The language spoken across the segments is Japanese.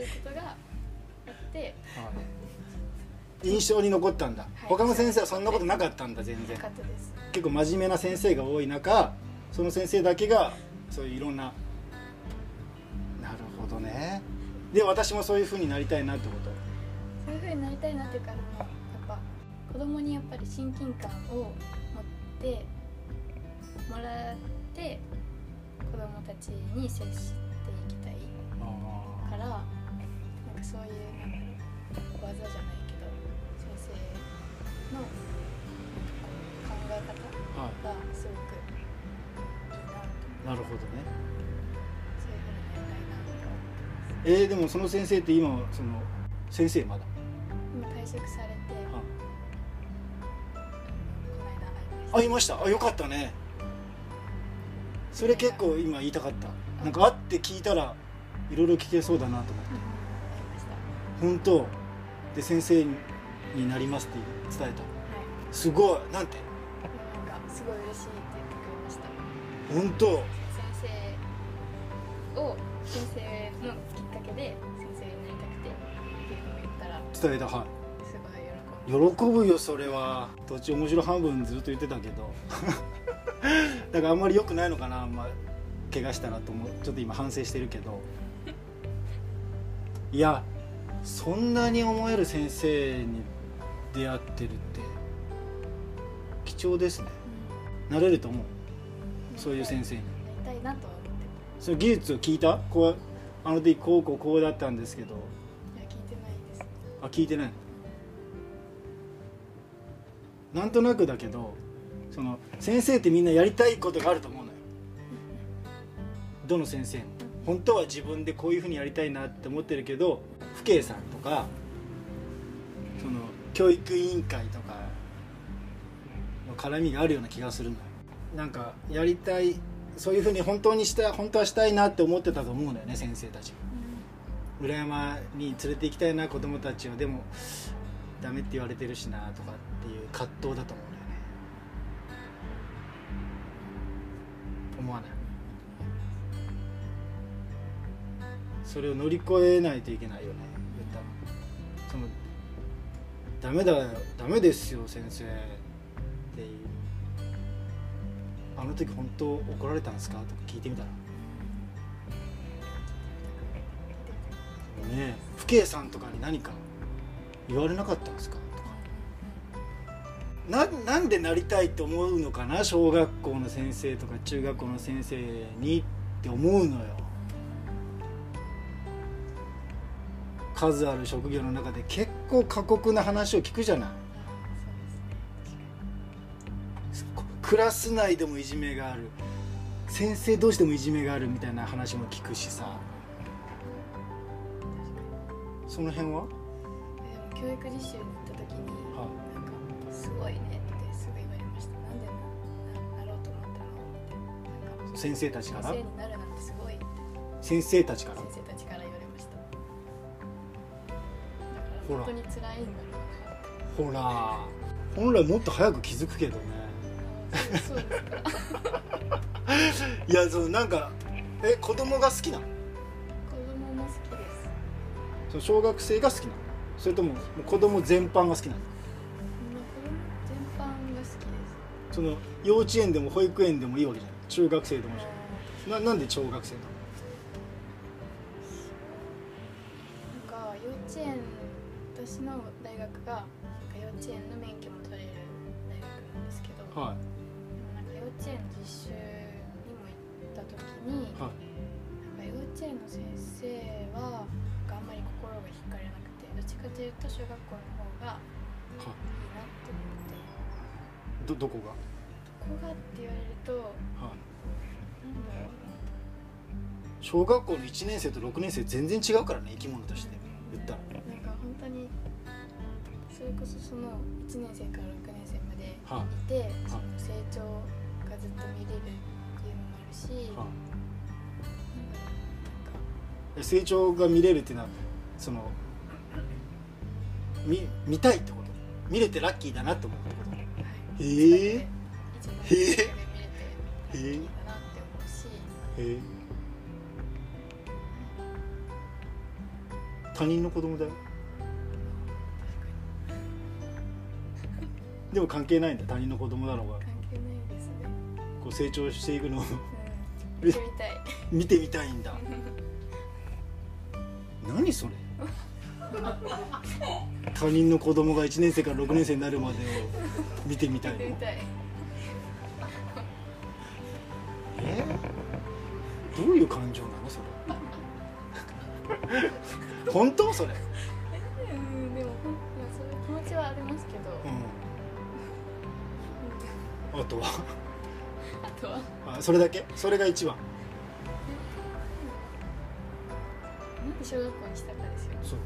いうことがあって。印象に残ったんだ、い。他の先生はそんなことなかったんだ全然。結構真面目な先生が多い中その先生だけがそういういろんななるほどね。で私もそういう風になりたいなってこと？そういう風になりたいなっていうかやっぱ子供にやっぱり親近感を持ってもらって子供たちに接していきたいからかそういうなんだろう技じゃないけど先生のなんかこう考え方はがすごくいいなと思っていなるほどねそういう風になりたいなと思ってますえー、でもその先生って今その先生まだ？今退職されてはこの間会いました。あよかったね。それ結構今言いたかった。なんか会って聞いたらいろいろ聞けそうだなと思って本当。で先生になりますって伝えた。はい。すごい。なんて。なんかすごい嬉しいって言ってくれました。本当。先生を先生のきっかけで先生になりたくてっていうのを言ったら伝えた。はい。すごい喜んで喜ぶよそれは。途中面白半分ずっと言ってたけど。だからあんまり良くないのかなあんま怪我したらと思う。ちょっと今反省してるけど。いやそんなに思える先生に出会ってるって貴重ですね。なれると思う。そういう先生に。なりたいなとは思ってその技術を聞いた？こうあの時こうこうこうだったんですけど。たいや聞いてないです。あ聞いてない。なんとなくだけどその先生ってみんなやりたいことがあると思うのよ。どの先生も本当は自分でこういうふうにやりたいなって思ってるけど父兄さんとかその教育委員会とかの絡みがあるような気がするのよ。なんかやりたいそういうふうに本当にした本当はしたいなって思ってたと思うんだよね先生たち裏山に連れて行きたいな子供たちをでもダメって言われてるしなとかっていう葛藤だと思うんだよね。思わない？それを乗り越えないといけないよね。そのダメだよダメですよ先生っていう。あの時本当怒られたんですか？とか聞いてみたら。ねえ父兄さんとかに何か言われなかったんですか？とか。ななんでなりたいって思うのかな？小学校の先生とか中学校の先生にって思うのよ。数ある職業の中で結構過酷な話を聞くじゃない。こクラス内でもいじめがある。先生同士でもいじめがあるみたいな話も聞くしさ。その辺は、教育実習に行った時にはなんかすごいねってすぐ言われました。なんでななろうと思ったの先生たちから？先生になるなんてすごい先生たちから？先生たちから本当に辛いんだろうほら本来もっと早く気づくけどね。なそうですか。いやそうなんかえ子供が好きなの？子供も好きです。その小学生が好きなの？それとも子供全般が好きなの？全般が好きです。その幼稚園でも保育園でもいいわけじゃない中学生でもいいじゃん。ななんで小学生なの？私の大学がなんか幼稚園の免許も取れる大学なんですけど、はでもなんか幼稚園の実習にも行った時に、いはい。なんか幼稚園の先生はあんまり心が惹かれなくてどっちかというと小学校の方がい。いなって思って。どどこが？ここがって言われるとはい。なんだろう小学校の1年生と6年生全然違うからね生き物として言ったら当にそれこそその1年生から6年生までいはいて、その成長がずっと見れるっていうのもあるし、成長が見れるっていうのはその見見たいってこと？見れてラッキーだなって思うってこと？はい、へえ。へえ。いいんだなって思うし。へえ。他人の子供だよでも関係ないんだ。他人の子供だろうが関係ないですね。こう成長していくのを。うん。見てみたい。見てみたいんだ。何それ？他人の子供が1年生から6年生になるまでを見てみたいの？たい。え？どういう感情なのそれ？本当？それ？あとは？あとは？あそれだけ？それが一番。なんで小学校にしたかですよ。そう。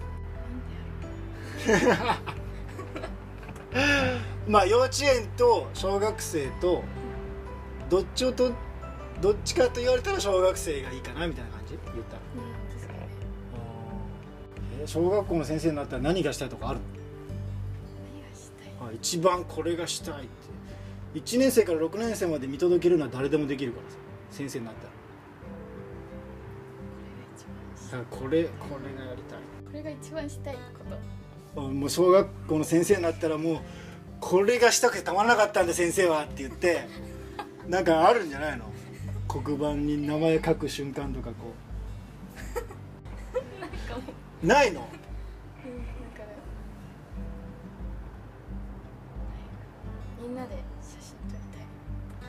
なんでや まあ幼稚園と小学生とどっちをとどっちかと言われたら小学生がいいかなみたいな感じ？言ったら。ろううんえー小学校の先生になったら何がしたいとかある何がしたい？一番これがしたいって1年生から6年生まで見届けるのは誰でもできるからさ先生になったら。これが一番したい。だからこれこれがやりたいこれが一番したいこと。あもう小学校の先生になったらもうこれがしたくてたまらなかったんだ先生はって言って。なんかあるんじゃないの？黒板に名前書く瞬間とかこ なんかもう、う。ないの？みんなで写真撮りたい。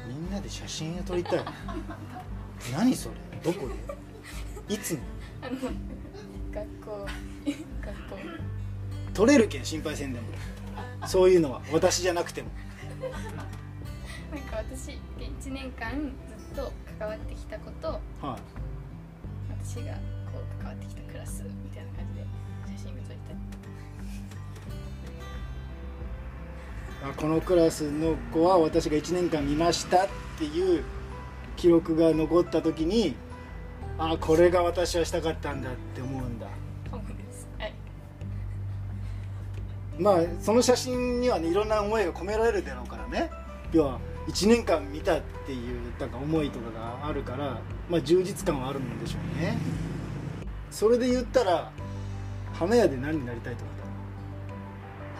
みんなで写真を撮りたい。何それ？どこで？いつの？あの学校。学校。撮れるけん心配せんでも。そういうのは。私じゃなくても。なんか私で1年間ずっと関わってきたこと。はい。私がこう関わってきたクラスみたいな感じで写真が撮りこのクラスの子は私が1年間見ましたっていう記録が残った時にあこれが私はしたかったんだって思うんだ。そうです。はい。まあその写真にはねいろんな思いが込められるだろうからね。要は1年間見たっていうなんか思いとかがあるから、まあ、充実感はあるんでしょうね。それで言ったら花屋で何になりたいとか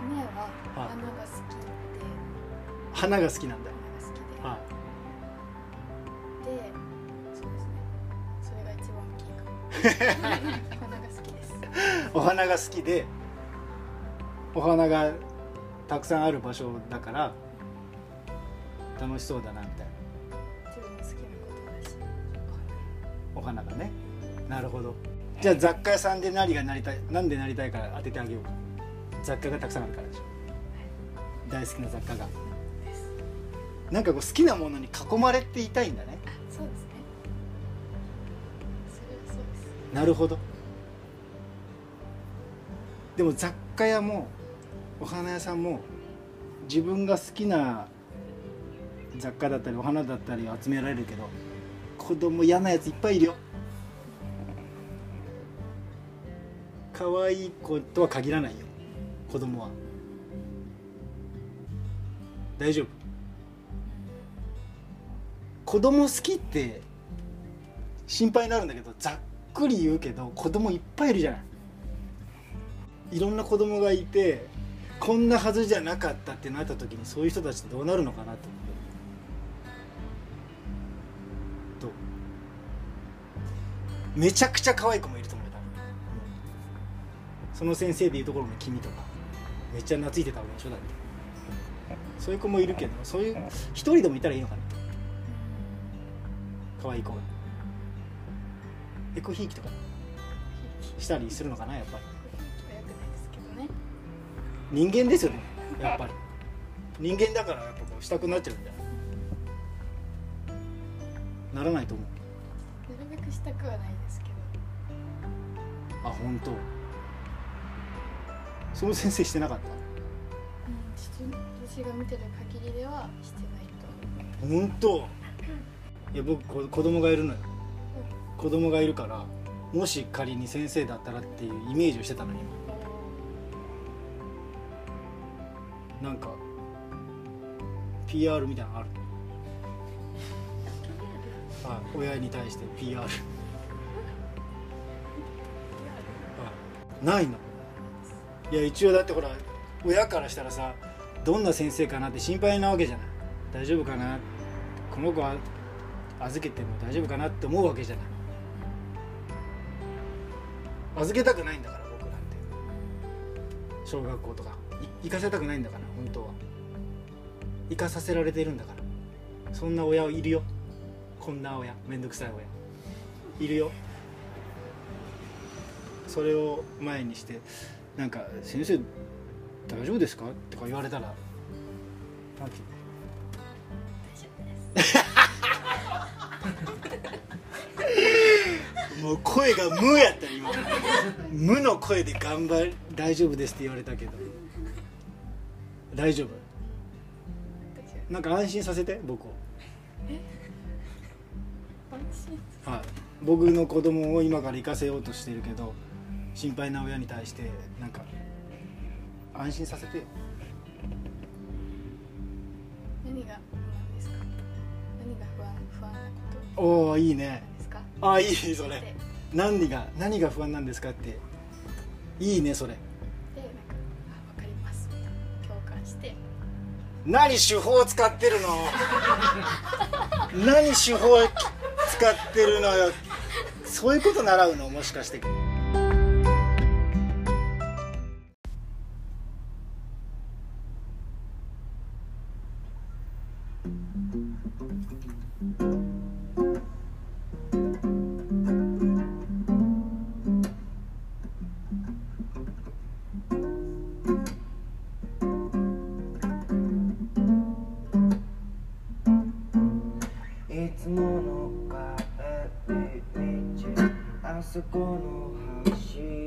花屋ははい。花が好きで花が好きなんだ。花が好きで、はでそうですね。それが一番大きいかも。花が好きです。いお花が好きでお花がたくさんある場所だから楽しそうだなみたいな。自分の好きなことだしお花がね。なるほど。じゃあ雑貨屋さんで何がなりたいなんでなりたいか当ててあげよう。か雑貨がたくさんあるからでしょ。大好きな雑貨が。なんかこう好きなものに囲まれていたいんだね。あそうですね。それはそうです。なるほど。でも雑貨屋もお花屋さんも自分が好きな雑貨だったりお花だったりを集められるけど子供嫌なやついっぱいいるよ。可愛い子とは限らないよ子供は。大丈夫。子供好きって心配になるんだけどざっくり言うけど子供いっぱいいるじゃない。いろんな子供がいてこんなはずじゃなかったってなった時にそういう人たちってどうなるのかなと思う。どう？めちゃくちゃ可愛い子もいると思う。その先生でいうところの君とか。めっちゃ懐いてたわけでしょだってそういう子もいるけどそういう一人でもいたらいいのかな。可愛い子が。エコひいきとかしたりするのかなやっぱり。人間ですよねやっぱり。人間だからやっぱこうしたくなっちゃうんだよならないと思う。なるべくしたくはないですけど。あ本当その先生してなかっうん私が見てる限りではしてないと。た本当？いや僕こ子供がいるのよ。子供がいるからもし仮に先生だったらっていうイメージをしてたのに今。なんか PR みたいなのある。はい親に対して PR はい。ないのいや一応だってほら親からしたらさどんな先生かなって心配なわけじゃない。大丈夫かな？この子は預けても大丈夫かな？って思うわけじゃない。預けたくないんだから僕なんて。小学校とか。行かせたくないんだから本当は。行かさせられてるんだから。そんな親いるよ。こんな親。めんどくさい親。いるよ。それを前にしてなんか「先生大丈夫ですか?」とか言われたらなんてもう声が無やった今。無の声で頑張り大丈夫ですって言われたけど。大丈夫？なんか安心させて僕を。安心？はい。僕の子供を今から行かせようとしてるけど心配な親に対してなんか安心させて。よ何が不安ですか？何が不安不安なこおおいいとねああいいそれ。で何が何が不安なんですかって。いいねそれ。でなんかあ分かります。共感して。何手法使ってるの？何手法使ってるのよ？そういうこと習うの？もしかしてつもの帰り道あそこの橋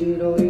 白い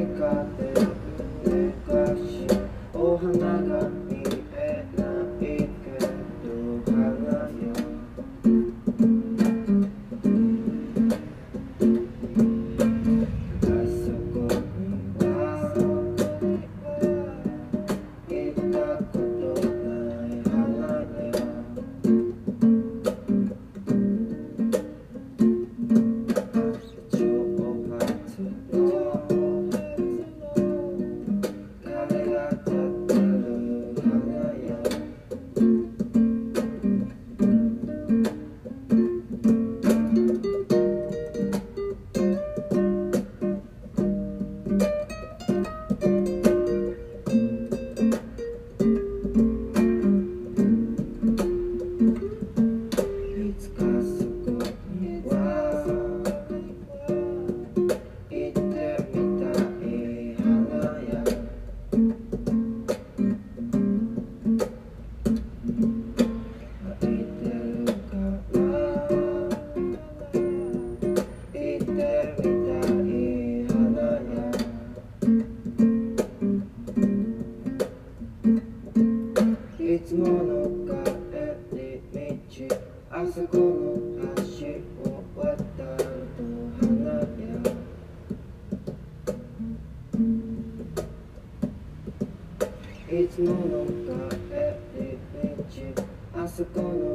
あそこの